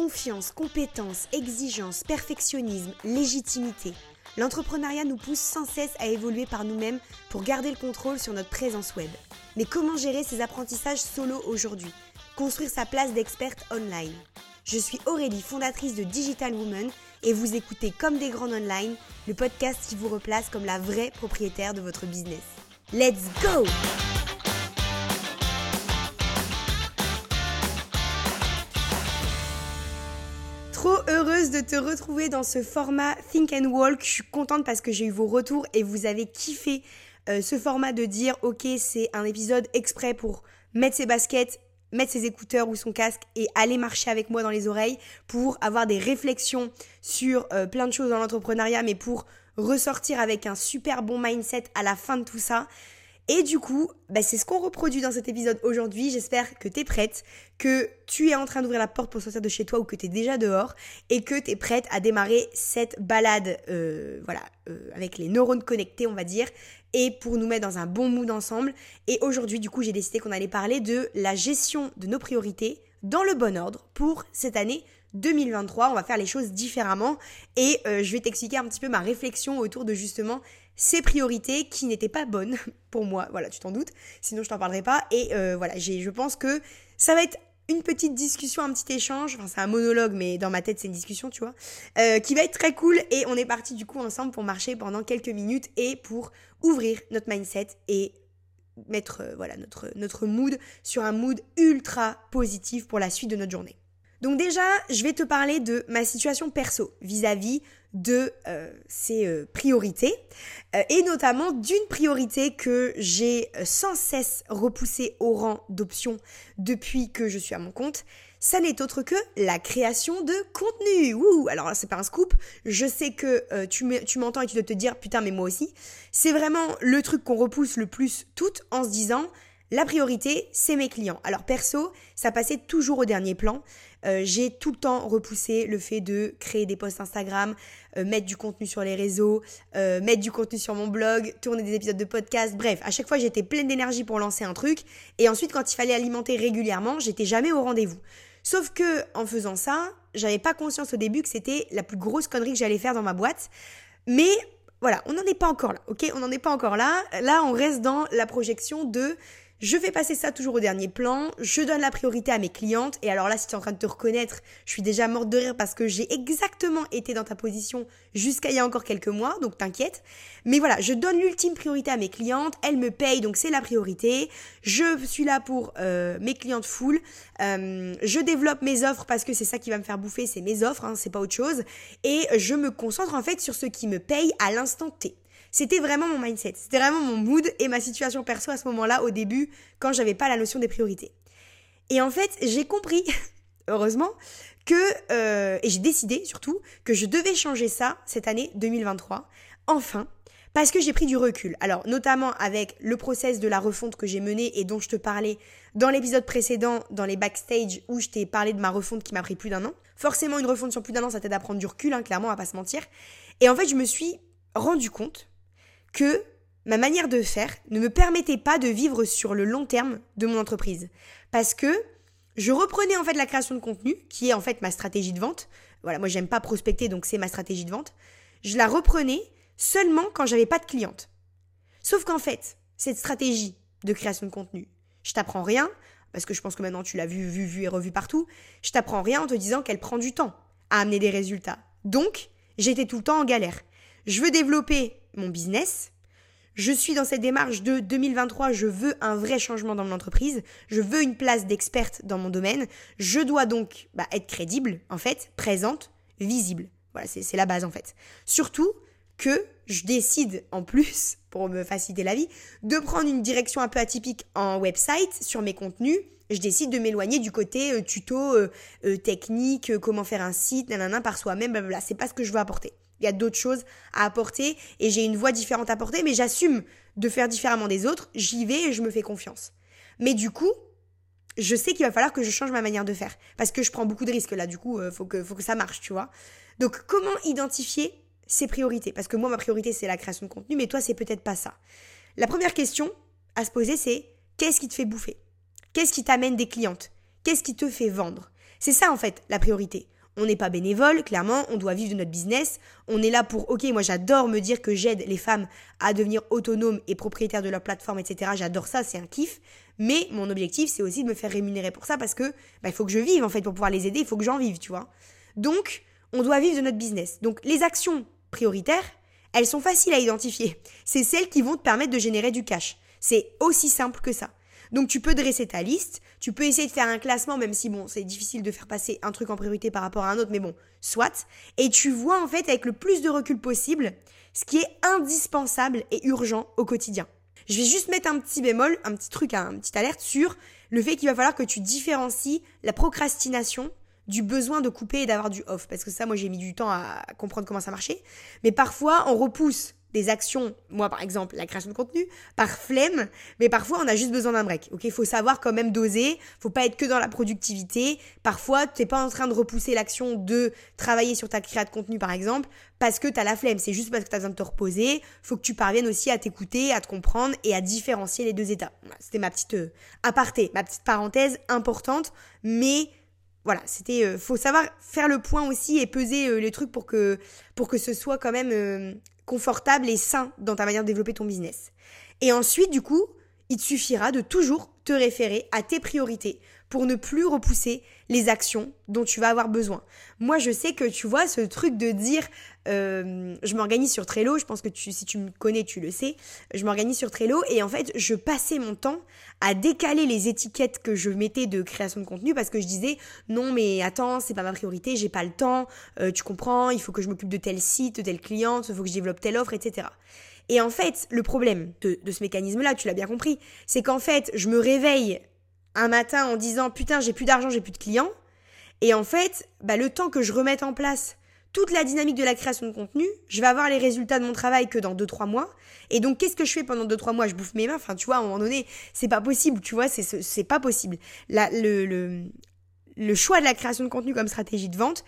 Confiance, compétence, exigence, perfectionnisme, légitimité. L'entrepreneuriat nous pousse sans cesse à évoluer par nous-mêmes pour garder le contrôle sur notre présence web. Mais comment gérer ces apprentissages solo aujourd'hui? Construire sa place d'experte online. Je suis Aurélie, fondatrice de Digital Woman, et vous écoutez Comme des grandes online, le podcast qui vous replace comme la vraie propriétaire de votre business. Let's go Trop heureuse de te retrouver dans ce format Think and Walk. Je suis contente parce que j'ai eu vos retours et vous avez kiffé euh, ce format de dire ok c'est un épisode exprès pour mettre ses baskets, mettre ses écouteurs ou son casque et aller marcher avec moi dans les oreilles pour avoir des réflexions sur euh, plein de choses dans l'entrepreneuriat mais pour ressortir avec un super bon mindset à la fin de tout ça. Et du coup, bah, c'est ce qu'on reproduit dans cet épisode aujourd'hui. J'espère que tu es prête, que tu es en train d'ouvrir la porte pour sortir de chez toi ou que tu es déjà dehors et que tu es prête à démarrer cette balade euh, voilà, euh, avec les neurones connectés, on va dire, et pour nous mettre dans un bon mood ensemble. Et aujourd'hui, du coup, j'ai décidé qu'on allait parler de la gestion de nos priorités dans le bon ordre pour cette année 2023. On va faire les choses différemment et euh, je vais t'expliquer un petit peu ma réflexion autour de justement ces priorités qui n'étaient pas bonnes pour moi. Voilà, tu t'en doutes, sinon je t'en parlerai pas. Et euh, voilà, j'ai, je pense que ça va être une petite discussion, un petit échange, enfin c'est un monologue, mais dans ma tête c'est une discussion, tu vois, euh, qui va être très cool. Et on est parti du coup ensemble pour marcher pendant quelques minutes et pour ouvrir notre mindset et mettre euh, voilà notre, notre mood sur un mood ultra positif pour la suite de notre journée. Donc déjà, je vais te parler de ma situation perso vis-à-vis de euh, ces euh, priorités euh, et notamment d'une priorité que j'ai sans cesse repoussée au rang d'option depuis que je suis à mon compte. Ça n'est autre que la création de contenu. Ouh, alors là, c'est pas un scoop. Je sais que tu m'entends et tu dois te dire putain mais moi aussi. C'est vraiment le truc qu'on repousse le plus toutes en se disant la priorité, c'est mes clients. Alors perso, ça passait toujours au dernier plan. Euh, j'ai tout le temps repoussé le fait de créer des posts Instagram, euh, mettre du contenu sur les réseaux, euh, mettre du contenu sur mon blog, tourner des épisodes de podcast. Bref, à chaque fois, j'étais pleine d'énergie pour lancer un truc. Et ensuite, quand il fallait alimenter régulièrement, j'étais jamais au rendez-vous. Sauf que en faisant ça, j'avais pas conscience au début que c'était la plus grosse connerie que j'allais faire dans ma boîte. Mais voilà, on n'en est pas encore là, ok? On n'en est pas encore là. Là, on reste dans la projection de je fais passer ça toujours au dernier plan, je donne la priorité à mes clientes, et alors là, si tu es en train de te reconnaître, je suis déjà morte de rire parce que j'ai exactement été dans ta position jusqu'à il y a encore quelques mois, donc t'inquiète. Mais voilà, je donne l'ultime priorité à mes clientes, elles me payent, donc c'est la priorité. Je suis là pour euh, mes clientes full. Euh, je développe mes offres parce que c'est ça qui va me faire bouffer, c'est mes offres, hein, c'est pas autre chose. Et je me concentre en fait sur ce qui me paye à l'instant T. C'était vraiment mon mindset, c'était vraiment mon mood et ma situation perso à ce moment-là, au début, quand j'avais pas la notion des priorités. Et en fait, j'ai compris, heureusement, que, euh, et j'ai décidé surtout, que je devais changer ça cette année 2023, enfin, parce que j'ai pris du recul. Alors, notamment avec le process de la refonte que j'ai mené et dont je te parlais dans l'épisode précédent, dans les backstage, où je t'ai parlé de ma refonte qui m'a pris plus d'un an. Forcément, une refonte sur plus d'un an, ça t'aide à prendre du recul, hein, clairement, va pas se mentir. Et en fait, je me suis rendu compte que ma manière de faire ne me permettait pas de vivre sur le long terme de mon entreprise. Parce que je reprenais en fait la création de contenu, qui est en fait ma stratégie de vente. Voilà, moi j'aime pas prospecter, donc c'est ma stratégie de vente. Je la reprenais seulement quand j'avais pas de cliente. Sauf qu'en fait, cette stratégie de création de contenu, je t'apprends rien, parce que je pense que maintenant tu l'as vu, vu, vu et revu partout, je t'apprends rien en te disant qu'elle prend du temps à amener des résultats. Donc, j'étais tout le temps en galère. Je veux développer mon business. Je suis dans cette démarche de 2023, je veux un vrai changement dans mon entreprise, je veux une place d'experte dans mon domaine, je dois donc bah, être crédible, en fait, présente, visible. Voilà, c'est la base en fait. Surtout que je décide en plus, pour me faciliter la vie, de prendre une direction un peu atypique en website sur mes contenus. Je décide de m'éloigner du côté euh, tuto euh, euh, technique, comment faire un site, nanana, par soi-même, blablabla. C'est pas ce que je veux apporter il y a d'autres choses à apporter et j'ai une voix différente à apporter, mais j'assume de faire différemment des autres, j'y vais et je me fais confiance. Mais du coup, je sais qu'il va falloir que je change ma manière de faire parce que je prends beaucoup de risques là, du coup, euh, faut, que, faut que ça marche, tu vois. Donc, comment identifier ses priorités? Parce que moi, ma priorité, c'est la création de contenu, mais toi, c'est peut-être pas ça. La première question à se poser, c'est qu'est-ce qui te fait bouffer? Qu'est-ce qui t'amène des clientes? Qu'est-ce qui te fait vendre? C'est ça en fait la priorité. On n'est pas bénévole, clairement, on doit vivre de notre business. On est là pour, ok, moi j'adore me dire que j'aide les femmes à devenir autonomes et propriétaires de leur plateforme, etc. J'adore ça, c'est un kiff. Mais mon objectif, c'est aussi de me faire rémunérer pour ça parce que bah, il faut que je vive en fait pour pouvoir les aider, il faut que j'en vive, tu vois. Donc, on doit vivre de notre business. Donc, les actions prioritaires, elles sont faciles à identifier. C'est celles qui vont te permettre de générer du cash. C'est aussi simple que ça. Donc tu peux dresser ta liste, tu peux essayer de faire un classement, même si bon, c'est difficile de faire passer un truc en priorité par rapport à un autre, mais bon, soit. Et tu vois en fait avec le plus de recul possible ce qui est indispensable et urgent au quotidien. Je vais juste mettre un petit bémol, un petit truc, un petit alerte sur le fait qu'il va falloir que tu différencies la procrastination du besoin de couper et d'avoir du off. Parce que ça, moi, j'ai mis du temps à comprendre comment ça marchait. Mais parfois, on repousse des actions, moi par exemple la création de contenu, par flemme, mais parfois on a juste besoin d'un break. Ok, faut savoir quand même doser, faut pas être que dans la productivité. Parfois, tu n'es pas en train de repousser l'action de travailler sur ta création de contenu par exemple, parce que tu as la flemme, c'est juste parce que tu as besoin de te reposer. Faut que tu parviennes aussi à t'écouter, à te comprendre et à différencier les deux états. C'était ma petite euh, aparté, ma petite parenthèse importante, mais voilà, c'était euh, faut savoir faire le point aussi et peser euh, les trucs pour que pour que ce soit quand même confortable et sain dans ta manière de développer ton business. Et ensuite, du coup, il te suffira de toujours te référer à tes priorités pour ne plus repousser les actions dont tu vas avoir besoin. Moi, je sais que tu vois ce truc de dire, euh, je m'organise sur Trello, je pense que si tu me connais, tu le sais, je m'organise sur Trello et en fait, je passais mon temps à décaler les étiquettes que je mettais de création de contenu parce que je disais, non mais attends, c'est pas ma priorité, j'ai pas le temps, euh, tu comprends, il faut que je m'occupe de tel site, de telle cliente, il faut que je développe telle offre, etc. Et en fait, le problème de, ce mécanisme-là, tu l'as bien compris, c'est qu'en fait, je me réveille un matin en disant putain j'ai plus d'argent, j'ai plus de clients. Et en fait, bah, le temps que je remette en place toute la dynamique de la création de contenu, je vais avoir les résultats de mon travail que dans 2-3 mois. Et donc, qu'est-ce que je fais pendant 2-3 mois? Je bouffe mes mains. Enfin, tu vois, à un moment donné, c'est pas possible, tu vois, c'est pas possible. Le, le choix de la création de contenu comme stratégie de vente,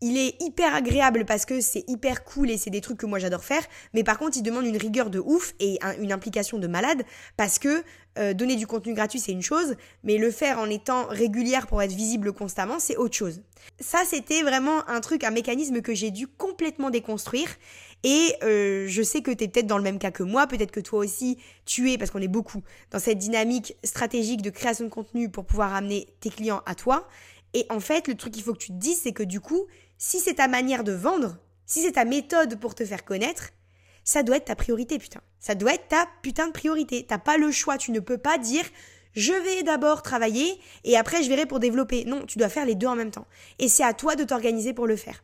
il est hyper agréable parce que c'est hyper cool et c'est des trucs que moi j'adore faire, mais par contre il demande une rigueur de ouf et une implication de malade parce que euh, donner du contenu gratuit c'est une chose, mais le faire en étant régulière pour être visible constamment c'est autre chose. Ça c'était vraiment un truc, un mécanisme que j'ai dû complètement déconstruire et euh, je sais que tu es peut-être dans le même cas que moi, peut-être que toi aussi tu es, parce qu'on est beaucoup, dans cette dynamique stratégique de création de contenu pour pouvoir amener tes clients à toi. Et en fait, le truc qu'il faut que tu te dises, c'est que du coup, si c'est ta manière de vendre, si c'est ta méthode pour te faire connaître, ça doit être ta priorité, putain. Ça doit être ta putain de priorité. T'as pas le choix. Tu ne peux pas dire je vais d'abord travailler et après je verrai pour développer. Non, tu dois faire les deux en même temps. Et c'est à toi de t'organiser pour le faire.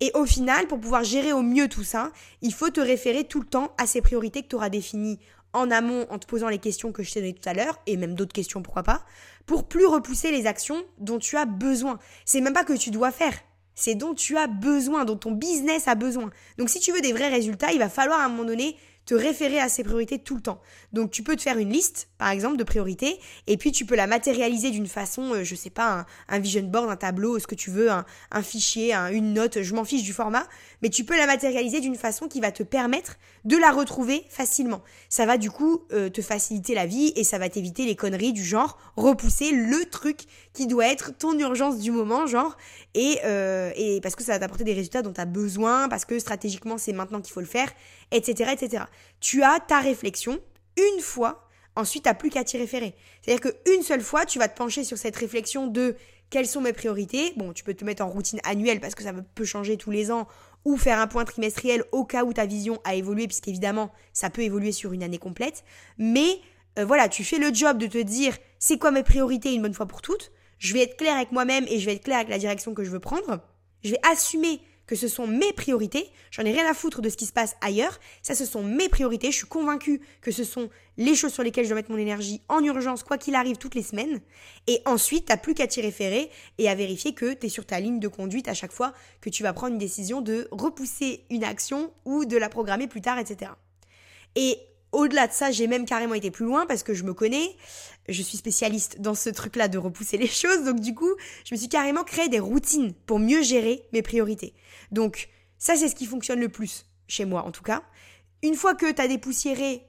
Et au final, pour pouvoir gérer au mieux tout ça, il faut te référer tout le temps à ces priorités que tu auras définies en amont en te posant les questions que je t'ai données tout à l'heure, et même d'autres questions, pourquoi pas, pour plus repousser les actions dont tu as besoin. C'est même pas que tu dois faire, c'est dont tu as besoin, dont ton business a besoin. Donc si tu veux des vrais résultats, il va falloir à un moment donné te référer à ces priorités tout le temps. Donc tu peux te faire une liste, par exemple, de priorités, et puis tu peux la matérialiser d'une façon, euh, je sais pas, un, vision board, un tableau, ce que tu veux, un, fichier, une note, je m'en fiche du format, mais tu peux la matérialiser d'une façon qui va te permettre de la retrouver facilement. Ça va du coup euh, te faciliter la vie et ça va t'éviter les conneries du genre repousser le truc qui doit être ton urgence du moment, genre, et, euh, et parce que ça va t'apporter des résultats dont tu as besoin, parce que stratégiquement c'est maintenant qu'il faut le faire, etc.. Tu as ta réflexion une fois, ensuite tu n'as plus qu'à t'y référer. C'est-à-dire qu'une seule fois, tu vas te pencher sur cette réflexion de quelles sont mes priorités. Bon, tu peux te mettre en routine annuelle parce que ça peut changer tous les ans ou faire un point trimestriel au cas où ta vision a évolué, puisqu'évidemment, ça peut évoluer sur une année complète. Mais euh, voilà, tu fais le job de te dire c'est quoi mes priorités une bonne fois pour toutes? Je vais être clair avec moi-même et je vais être clair avec la direction que je veux prendre. Je vais assumer que ce sont mes priorités. J'en ai rien à foutre de ce qui se passe ailleurs. Ça, ce sont mes priorités. Je suis convaincue que ce sont les choses sur lesquelles je dois mettre mon énergie en urgence, quoi qu'il arrive, toutes les semaines. Et ensuite, t'as plus qu'à t'y référer et à vérifier que tu es sur ta ligne de conduite à chaque fois que tu vas prendre une décision de repousser une action ou de la programmer plus tard, etc. Et au-delà de ça, j'ai même carrément été plus loin parce que je me connais, je suis spécialiste dans ce truc-là de repousser les choses, donc du coup, je me suis carrément créé des routines pour mieux gérer mes priorités. Donc ça, c'est ce qui fonctionne le plus, chez moi en tout cas. Une fois que tu as dépoussiéré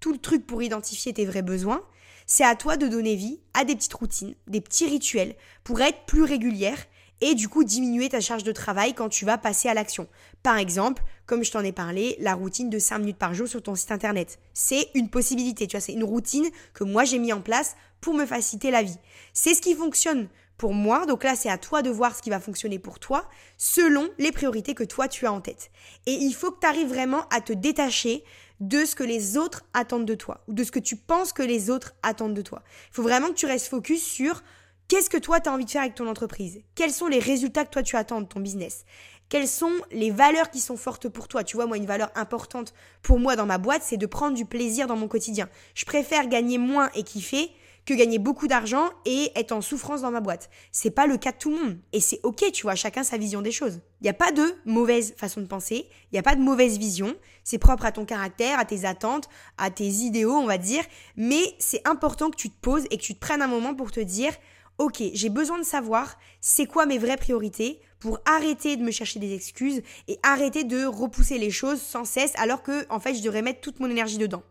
tout le truc pour identifier tes vrais besoins, c'est à toi de donner vie à des petites routines, des petits rituels pour être plus régulière et du coup diminuer ta charge de travail quand tu vas passer à l'action. Par exemple, comme je t'en ai parlé, la routine de 5 minutes par jour sur ton site internet. C'est une possibilité, tu vois, c'est une routine que moi j'ai mis en place pour me faciliter la vie. C'est ce qui fonctionne pour moi. Donc là, c'est à toi de voir ce qui va fonctionner pour toi selon les priorités que toi tu as en tête. Et il faut que tu arrives vraiment à te détacher de ce que les autres attendent de toi ou de ce que tu penses que les autres attendent de toi. Il faut vraiment que tu restes focus sur qu'est-ce que toi tu as envie de faire avec ton entreprise? Quels sont les résultats que toi tu attends de ton business? Quelles sont les valeurs qui sont fortes pour toi? Tu vois, moi, une valeur importante pour moi dans ma boîte, c'est de prendre du plaisir dans mon quotidien. Je préfère gagner moins et kiffer que gagner beaucoup d'argent et être en souffrance dans ma boîte. C'est pas le cas de tout le monde. Et c'est ok, tu vois, chacun sa vision des choses. Il n'y a pas de mauvaise façon de penser, il n'y a pas de mauvaise vision. C'est propre à ton caractère, à tes attentes, à tes idéaux, on va dire. Mais c'est important que tu te poses et que tu te prennes un moment pour te dire, ok, j'ai besoin de savoir c'est quoi mes vraies priorités pour arrêter de me chercher des excuses et arrêter de repousser les choses sans cesse alors que en fait je devrais mettre toute mon énergie dedans.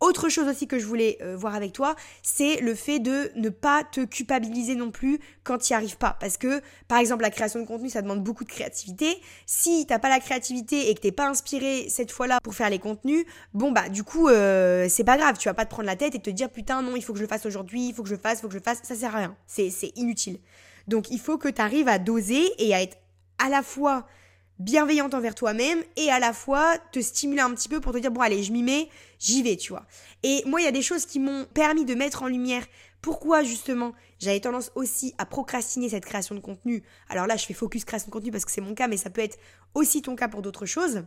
Autre chose aussi que je voulais euh, voir avec toi, c'est le fait de ne pas te culpabiliser non plus quand tu n'y arrives pas. Parce que, par exemple, la création de contenu, ça demande beaucoup de créativité. Si t'as pas la créativité et que t'es pas inspiré cette fois-là pour faire les contenus, bon bah du coup, euh, c'est pas grave. Tu vas pas te prendre la tête et te dire putain non, il faut que je le fasse aujourd'hui, il faut que je le fasse, il faut que je le fasse. Ça sert à rien. C'est inutile. Donc il faut que tu arrives à doser et à être à la fois bienveillante envers toi-même et à la fois te stimuler un petit peu pour te dire bon allez je m'y mets, j'y vais tu vois. Et moi il y a des choses qui m'ont permis de mettre en lumière pourquoi justement j'avais tendance aussi à procrastiner cette création de contenu. Alors là je fais focus création de contenu parce que c'est mon cas mais ça peut être aussi ton cas pour d'autres choses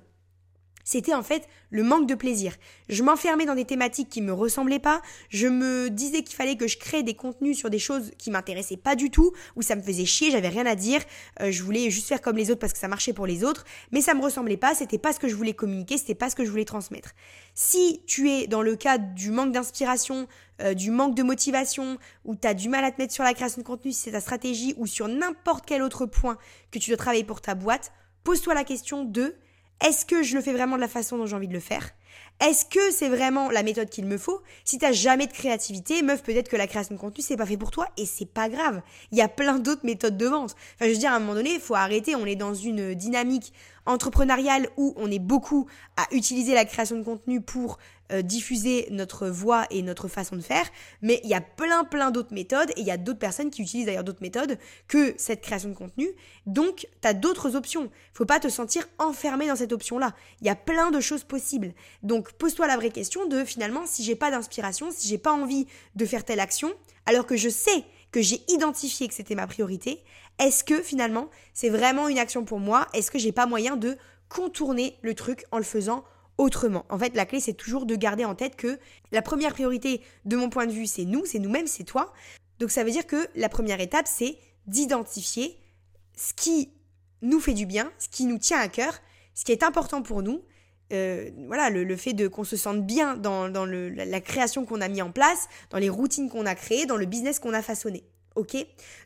c'était en fait le manque de plaisir. Je m'enfermais dans des thématiques qui me ressemblaient pas, je me disais qu'il fallait que je crée des contenus sur des choses qui m'intéressaient pas du tout, où ça me faisait chier, j'avais rien à dire, euh, je voulais juste faire comme les autres parce que ça marchait pour les autres, mais ça me ressemblait pas, c'était pas ce que je voulais communiquer, c'était pas ce que je voulais transmettre. Si tu es dans le cadre du manque d'inspiration, euh, du manque de motivation, ou tu as du mal à te mettre sur la création de contenu si c'est ta stratégie, ou sur n'importe quel autre point que tu dois travailler pour ta boîte, pose-toi la question de est-ce que je le fais vraiment de la façon dont j'ai envie de le faire? Est-ce que c'est vraiment la méthode qu'il me faut? Si t'as jamais de créativité, meuf, peut-être que la création de contenu c'est pas fait pour toi et c'est pas grave. Il y a plein d'autres méthodes de vente. Enfin, je veux dire, à un moment donné, faut arrêter. On est dans une dynamique entrepreneuriale où on est beaucoup à utiliser la création de contenu pour euh, diffuser notre voix et notre façon de faire, mais il y a plein plein d'autres méthodes et il y a d'autres personnes qui utilisent d'ailleurs d'autres méthodes que cette création de contenu. Donc, tu as d'autres options. Faut pas te sentir enfermé dans cette option-là. Il y a plein de choses possibles. Donc, pose-toi la vraie question de finalement si j'ai pas d'inspiration, si j'ai pas envie de faire telle action, alors que je sais que j'ai identifié que c'était ma priorité, est-ce que finalement c'est vraiment une action pour moi? Est-ce que j'ai pas moyen de contourner le truc en le faisant autrement? En fait, la clé, c'est toujours de garder en tête que la première priorité, de mon point de vue, c'est nous, c'est nous-mêmes, c'est toi. Donc ça veut dire que la première étape, c'est d'identifier ce qui nous fait du bien, ce qui nous tient à cœur, ce qui est important pour nous. Euh, voilà, le, fait de qu'on se sente bien dans, la création qu'on a mis en place, dans les routines qu'on a créées, dans le business qu'on a façonné. Ok?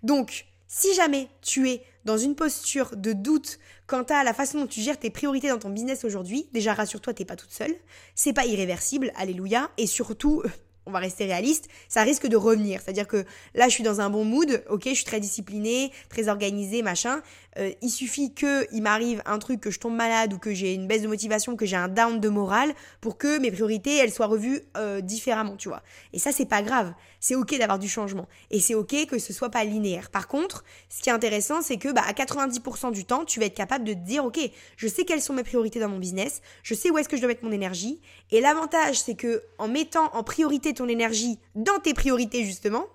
Donc, si jamais tu es dans une posture de doute quant à la façon dont tu gères tes priorités dans ton business aujourd'hui, déjà rassure-toi, t'es pas toute seule. C'est pas irréversible, alléluia. Et surtout, on va rester réaliste, ça risque de revenir. C'est-à-dire que là, je suis dans un bon mood, ok, je suis très disciplinée, très organisée, machin. Euh, il suffit que il m'arrive un truc, que je tombe malade ou que j'ai une baisse de motivation, que j'ai un down de morale, pour que mes priorités, elles soient revues euh, différemment, tu vois. Et ça, c'est pas grave. C'est ok d'avoir du changement. Et c'est ok que ce soit pas linéaire. Par contre, ce qui est intéressant, c'est que bah, à 90% du temps, tu vas être capable de te dire, ok, je sais quelles sont mes priorités dans mon business, je sais où est-ce que je dois mettre mon énergie. Et l'avantage, c'est que en mettant en priorité ton énergie dans tes priorités justement,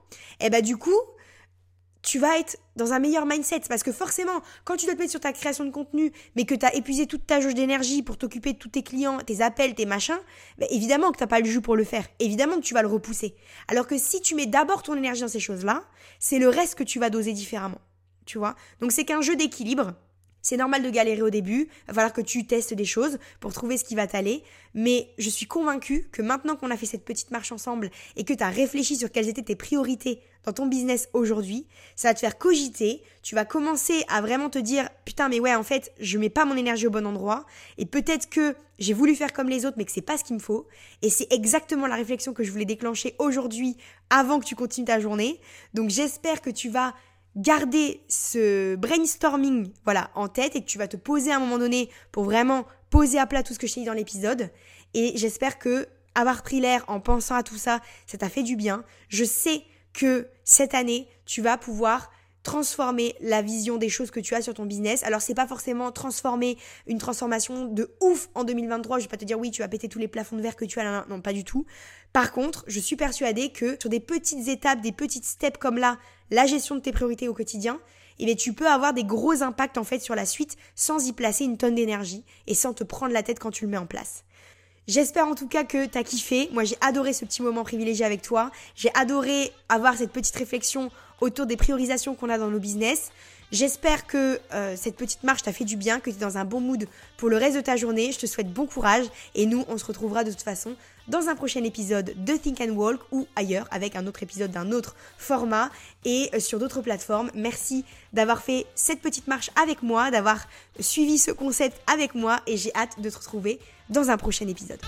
et eh bah du coup, tu vas être dans un meilleur mindset. Parce que forcément, quand tu dois te mettre sur ta création de contenu, mais que tu as épuisé toute ta jauge d'énergie pour t'occuper de tous tes clients, tes appels, tes machins, bah, évidemment que tu pas le jus pour le faire. Évidemment que tu vas le repousser. Alors que si tu mets d'abord ton énergie dans ces choses-là, c'est le reste que tu vas doser différemment. Tu vois? Donc c'est qu'un jeu d'équilibre. C'est normal de galérer au début, il va falloir que tu testes des choses pour trouver ce qui va t'aller, mais je suis convaincue que maintenant qu'on a fait cette petite marche ensemble et que tu as réfléchi sur quelles étaient tes priorités dans ton business aujourd'hui, ça va te faire cogiter, tu vas commencer à vraiment te dire putain mais ouais en fait, je mets pas mon énergie au bon endroit. Et peut-être que j'ai voulu faire comme les autres mais que c'est pas ce qu'il me faut. Et c'est exactement la réflexion que je voulais déclencher aujourd'hui avant que tu continues ta journée. Donc j'espère que tu vas garder ce brainstorming voilà, en tête et que tu vas te poser à un moment donné pour vraiment poser à plat tout ce que je t'ai dit dans l'épisode. Et j'espère que avoir pris l'air en pensant à tout ça, ça t'a fait du bien. Je sais que cette année, tu vas pouvoir transformer la vision des choses que tu as sur ton business. Alors c'est pas forcément transformer une transformation de ouf en 2023, je vais pas te dire oui, tu vas péter tous les plafonds de verre que tu as non pas du tout. Par contre, je suis persuadée que sur des petites étapes, des petites steps comme là, la gestion de tes priorités au quotidien, eh bien, tu peux avoir des gros impacts en fait sur la suite sans y placer une tonne d'énergie et sans te prendre la tête quand tu le mets en place. J'espère en tout cas que tu as kiffé. Moi, j'ai adoré ce petit moment privilégié avec toi. J'ai adoré avoir cette petite réflexion autour des priorisations qu'on a dans nos business. J'espère que euh, cette petite marche t'a fait du bien, que tu es dans un bon mood pour le reste de ta journée. Je te souhaite bon courage et nous, on se retrouvera de toute façon dans un prochain épisode de Think and Walk ou ailleurs avec un autre épisode d'un autre format et euh, sur d'autres plateformes. Merci d'avoir fait cette petite marche avec moi, d'avoir suivi ce concept avec moi et j'ai hâte de te retrouver dans un prochain épisode.